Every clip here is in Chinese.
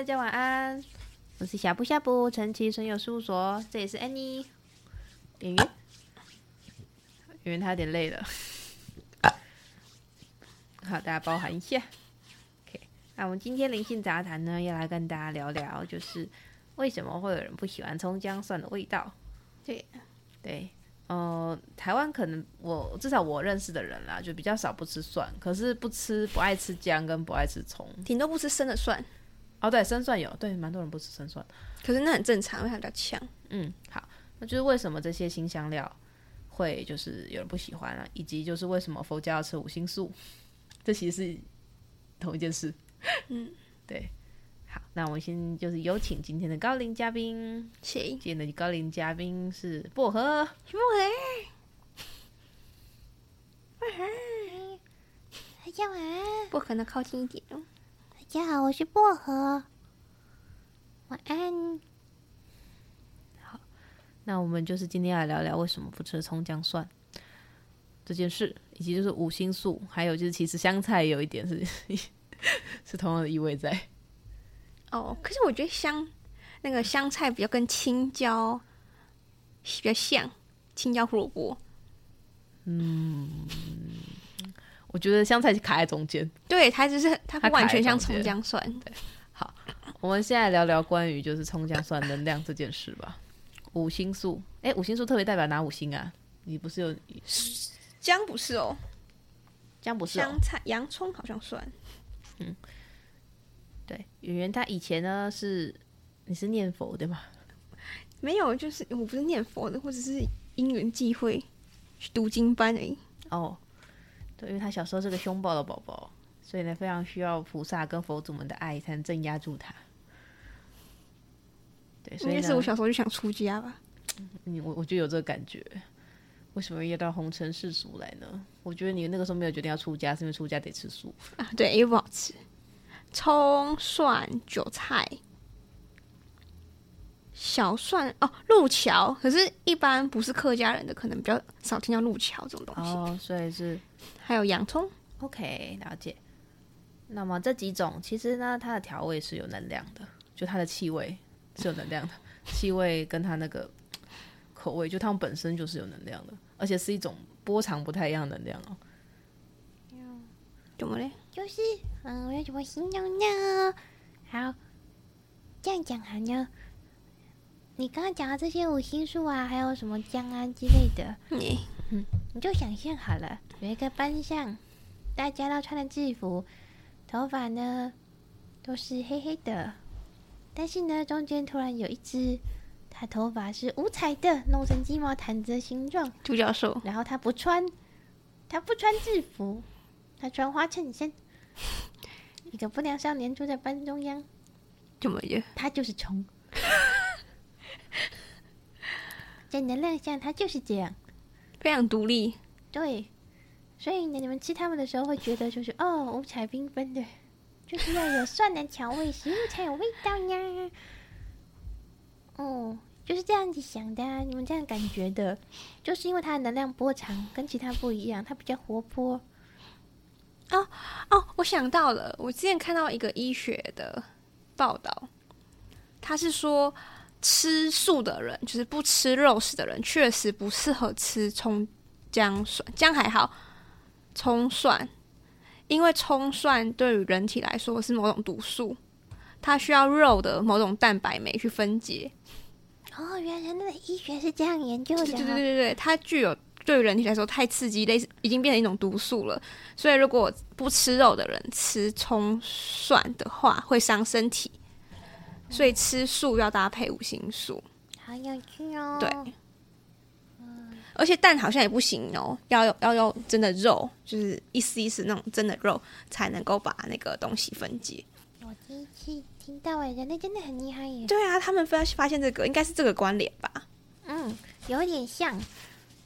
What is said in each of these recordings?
大家晚安。我是小布夏布，陈奇声优事务所，这也是 Annie 演员。演员他有点累了，好，大家包涵一下。OK，那我们今天灵性杂谈呢，要来跟大家聊聊，就是为什么会有人不喜欢葱姜蒜的味道？对，对。呃，台湾可能我至少我认识的人啦，就比较少不吃蒜，可是不吃不爱吃姜跟不爱吃葱，挺多不吃生的蒜。哦，对，生蒜有，对，蛮多人不吃生蒜，可是那很正常，因为它比较呛。嗯，好，那就是为什么这些新香料会就是有人不喜欢啊，以及就是为什么佛教要吃五星素，这其实是同一件事。嗯，对。好，那我们先就是有请今天的高龄嘉宾。谁？今天的高龄嘉宾是薄荷。薄荷。薄荷。大家晚安。薄荷，能靠近一点哦。大家好，我是薄荷。晚安。好，那我们就是今天来聊聊为什么不吃葱姜蒜这件事，以及就是五辛素，还有就是其实香菜有一点是 是同样的意味在。哦，可是我觉得香那个香菜比较跟青椒比较像，青椒胡萝卜。嗯，我觉得香菜是卡在中间，对，它就是它不完全像葱姜蒜。对，好，我们现在聊聊关于就是葱姜蒜能量这件事吧。五星素，哎，五星素特别代表哪五星啊？你不是有姜不是哦，姜不是哦，香菜、洋葱好像算，嗯。对，圆圆他以前呢是，你是念佛对吗？没有，就是我不是念佛的，或者是因缘际会去读经班而已。哦，对，因为他小时候是个凶暴的宝宝，所以呢非常需要菩萨跟佛祖们的爱才能镇压住他。对，所以应该是我小时候就想出家吧。你我我就有这个感觉，为什么要到红尘世俗来呢？我觉得你那个时候没有决定要出家，是因为出家得吃素啊？对，因为不好吃。葱、蒜、韭菜、小蒜哦，路桥。可是，一般不是客家人的，可能比较少听到路桥这种东西。哦，所以是还有洋葱。OK，了解。那么这几种其实呢，它的调味是有能量的，就它的气味是有能量的，气味跟它那个口味，就它们本身就是有能量的，而且是一种波长不太一样的能量哦。怎么嘞？就是，嗯，我要怎么形容呢？好，这样讲好呢。你刚刚讲的这些五星素啊，还有什么姜啊之类的，你，嗯，你就想象好了，有一个班上，大家都穿的制服，头发呢都是黑黑的，但是呢，中间突然有一只，他头发是五彩的，弄成鸡毛掸子的形状，独角兽。然后他不穿，他不穿制服。他穿花衬衫，一个不良少年住在班中央，怎么样？他就是葱，在你的亮相，它就是这样，非常独立。对，所以呢，你们吃它们的时候会觉得就是哦，五彩缤纷的，就是要有蒜的调味，食物才有味道呀。哦，就是这样子想的啊，你们这样感觉的，就是因为它的能量波长跟其他不一样，它比较活泼。哦哦，我想到了，我之前看到一个医学的报道，他是说吃素的人，就是不吃肉食的人，确实不适合吃葱、姜、蒜。姜还好，葱、蒜，因为葱、蒜对于人体来说是某种毒素，它需要肉的某种蛋白酶去分解。哦，原来那个医学是这样研究的。对对对对对，它具有。对于人体来说太刺激，类似已经变成一种毒素了。所以如果不吃肉的人吃葱蒜的话，会伤身体。所以吃素要搭配五行素。好有趣哦。对。而且蛋好像也不行哦，要用要用真的肉，就是一丝一丝那种真的肉，才能够把那个东西分解。我第一次听到哎，人类真的很厉害耶。对啊，他们发发现这个，应该是这个关联吧？嗯，有点像。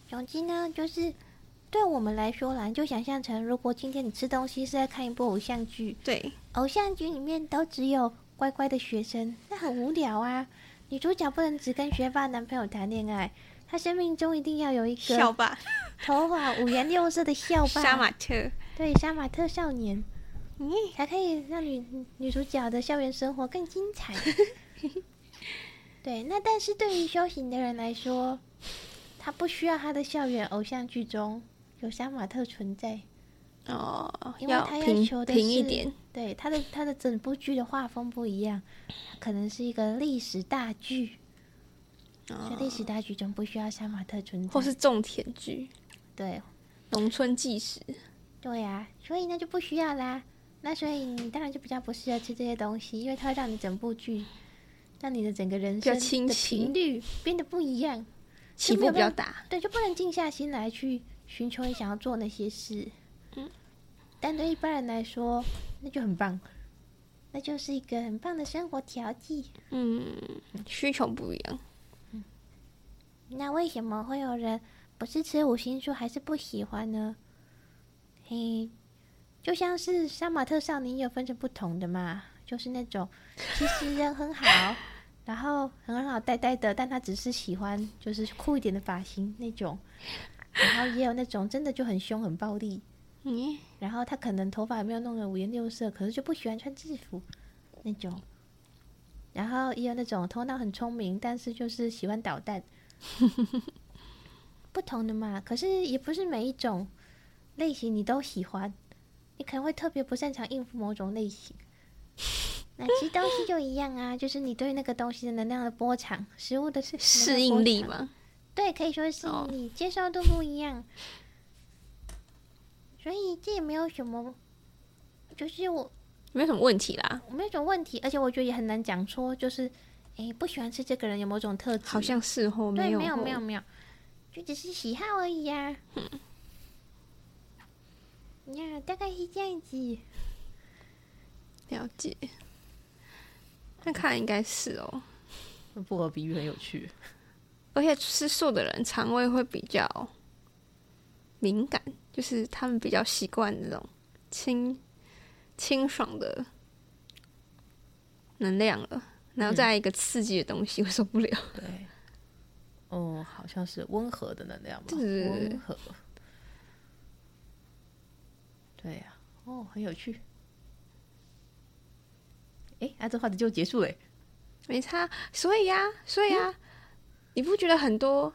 总之呢，就是对我们来说啦，就想象成如果今天你吃东西是在看一部偶像剧，对，偶像剧里面都只有乖乖的学生，那很无聊啊。女主角不能只跟学霸男朋友谈恋爱，她生命中一定要有一个校霸，头发五颜六色的校霸，杀马特，对，杀马特少年。才可以让女女主角的校园生活更精彩。对，那但是对于修行的人来说，他不需要他的校园偶像剧中有杀马特存在哦，因为他要求的是一点，对他的他的整部剧的画风不一样，可能是一个历史大剧。在历史大剧中不需要杀马特存在，或是种田剧，对，农村纪实，对呀、啊，所以那就不需要啦。那所以你当然就比较不适合吃这些东西，因为它会让你整部剧，让你的整个人生的频率变得不一样，起伏比较大。对，就不能静下心来去寻求你想要做那些事。嗯，但对一般人来说，那就很棒，那就是一个很棒的生活调剂。嗯，需求不一样。嗯，那为什么会有人不是吃五星素还是不喜欢呢？嘿。就像是杀马特少年也有分成不同的嘛，就是那种其实人很好，然后很好呆呆的，但他只是喜欢就是酷一点的发型那种，然后也有那种真的就很凶很暴力，嗯，然后他可能头发也没有弄得五颜六色，可是就不喜欢穿制服那种，然后也有那种头脑很聪明，但是就是喜欢捣蛋，不同的嘛，可是也不是每一种类型你都喜欢。你可能会特别不擅长应付某种类型，那其实东西就一样啊，就是你对那个东西的能量的波长，食物的适应力嘛，对，可以说是适应力，接受度不一样，所以这也没有什么，就是我没有什么问题啦，没有什么问题，而且我觉得也很难讲说，就是哎，不喜欢吃这个人有某种特质，好像是或没有，对，没有没有没有，就只是喜好而已呀、啊。嗯呀，大概是这样子。了解。那看来应该是哦。不合比喻很有趣。而且吃素的人肠胃会比较敏感，就是他们比较习惯那种清清爽的能量了，然后再一个刺激的东西 我受不了。嗯、对。哦，好像是温和的能量吧？是温和。对呀、啊，哦，很有趣。哎，啊，这话题就结束了。没差。所以呀、啊，所以呀、啊，嗯、你不觉得很多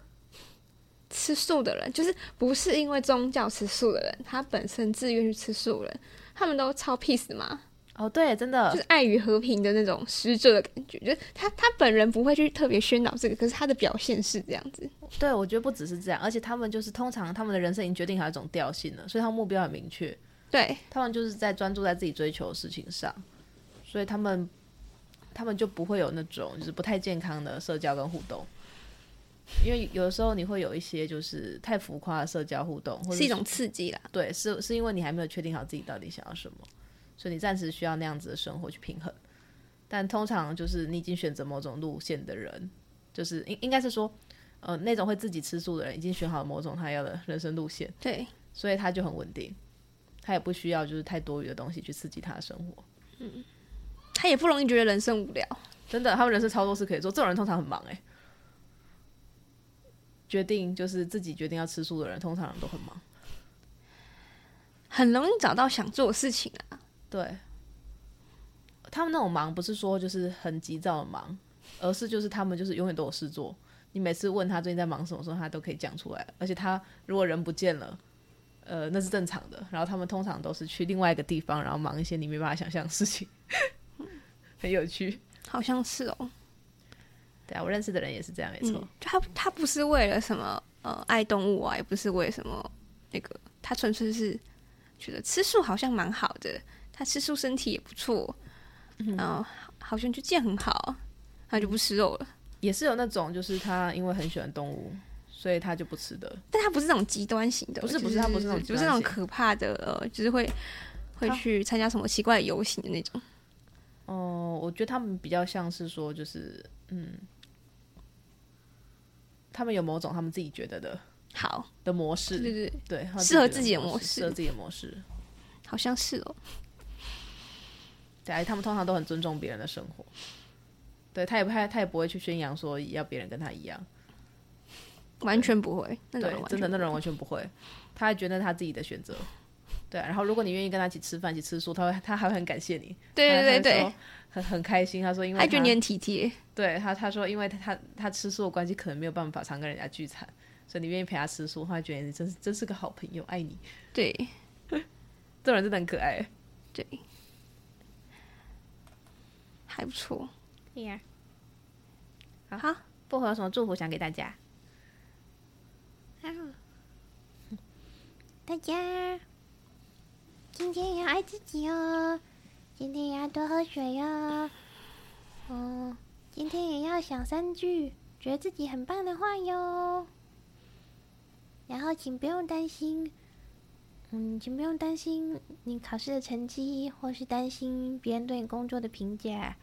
吃素的人，就是不是因为宗教吃素的人，他本身自愿去吃素的人，他们都超 peace 嘛？哦，对，真的就是爱与和平的那种使者的感觉。就是他他本人不会去特别宣导这个，可是他的表现是这样子。对，我觉得不只是这样，而且他们就是通常他们的人生已经决定好一种调性了，所以他们目标很明确。对，他们就是在专注在自己追求的事情上，所以他们他们就不会有那种就是不太健康的社交跟互动，因为有的时候你会有一些就是太浮夸的社交互动，或者是，是一种刺激啦。对，是是因为你还没有确定好自己到底想要什么，所以你暂时需要那样子的生活去平衡。但通常就是你已经选择某种路线的人，就是应应该是说，呃，那种会自己吃素的人已经选好了某种他要的人生路线，对，所以他就很稳定。他也不需要就是太多余的东西去刺激他的生活，嗯，他也不容易觉得人生无聊，真的，他们人生超多事可以做。这种人通常很忙哎，决定就是自己决定要吃素的人，通常都很忙，很容易找到想做的事情啊。对，他们那种忙不是说就是很急躁的忙，而是就是他们就是永远都有事做。你每次问他最近在忙什么时候，他都可以讲出来。而且他如果人不见了。呃，那是正常的。然后他们通常都是去另外一个地方，然后忙一些你没办法想象的事情，很有趣。好像是哦。对啊，我认识的人也是这样，没错。就他他不是为了什么呃爱动物啊，也不是为什么那个，他纯粹是觉得吃素好像蛮好的，他吃素身体也不错，嗯、然后好像就健很好，他就不吃肉了。也是有那种，就是他因为很喜欢动物。所以他就不吃的，但他不是那种极端型的，不是不是，他不是那种，不是那种可怕的，呃，就是会会去参加什么奇怪的游行的那种。哦、呃，我觉得他们比较像是说，就是嗯，他们有某种他们自己觉得的好。的模式，对对对，适合自己的模式，适合自己的模式，好像是哦。对，他们通常都很尊重别人的生活，对，他也不太，他也不会去宣扬说要别人跟他一样。完全不会，对，真的那种完全不会，他还觉得他自己的选择，对、啊，然后如果你愿意跟他一起吃饭、一起吃素，他会他还会很感谢你。对对对对，很 很开心。他说因为他，他觉得你很体贴。对他他说因为他他他吃素的关系，可能没有办法常跟人家聚餐，所以你愿意陪他吃素，他会觉得你真是真是个好朋友，爱你。对，这人真的很可爱。对，还不错。对呀。好，好，薄荷有什么祝福想给大家？大家今天要爱自己哦，今天也要多喝水哦。嗯，今天也要想三句觉得自己很棒的话哟。然后请不用担心，嗯，请不用担心你考试的成绩，或是担心别人对你工作的评价。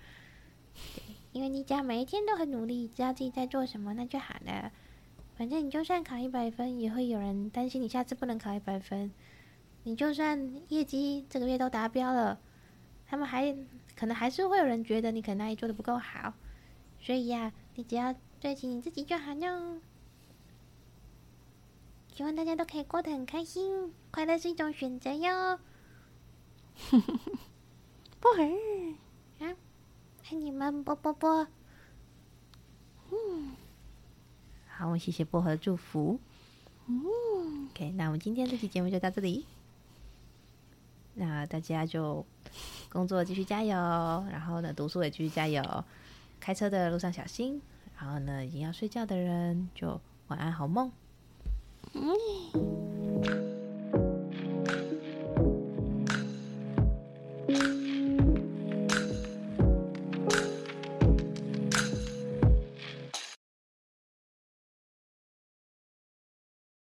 因为你只要每一天都很努力，知道自己在做什么，那就好了。反正你就算考一百分，也会有人担心你下次不能考一百分。你就算业绩这个月都达标了，他们还可能还是会有人觉得你可能哪里做的不够好。所以呀，你只要对起你自己就好哟。希望大家都可以过得很开心，快乐是一种选择哟。不很啊，爱你们，啵啵啵。嗯。好，谢谢薄荷的祝福。嗯，OK，那我们今天这期节目就到这里。那大家就工作继续加油，然后呢，读书也继续加油。开车的路上小心，然后呢，已经要睡觉的人就晚安，好梦。